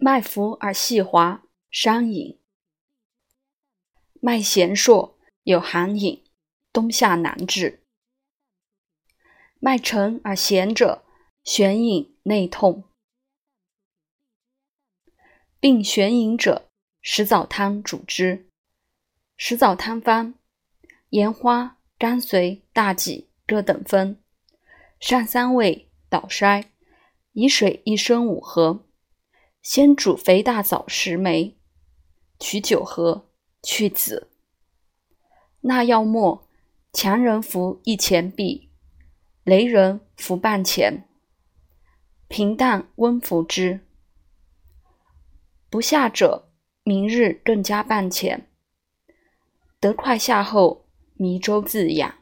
脉浮而细滑，伤饮；脉弦硕，有寒饮，冬夏难治。脉沉而弦者，眩饮内痛。病弦饮者，石枣汤主之。石枣汤方：盐花、甘遂、大戟各等分，上三味，捣筛，以水一升五合。先煮肥大枣十枚，取九合，去籽。纳药末，强人服一钱币，雷人服半钱。平淡温服之。不下者，明日更加半钱。得快下后，迷周自养。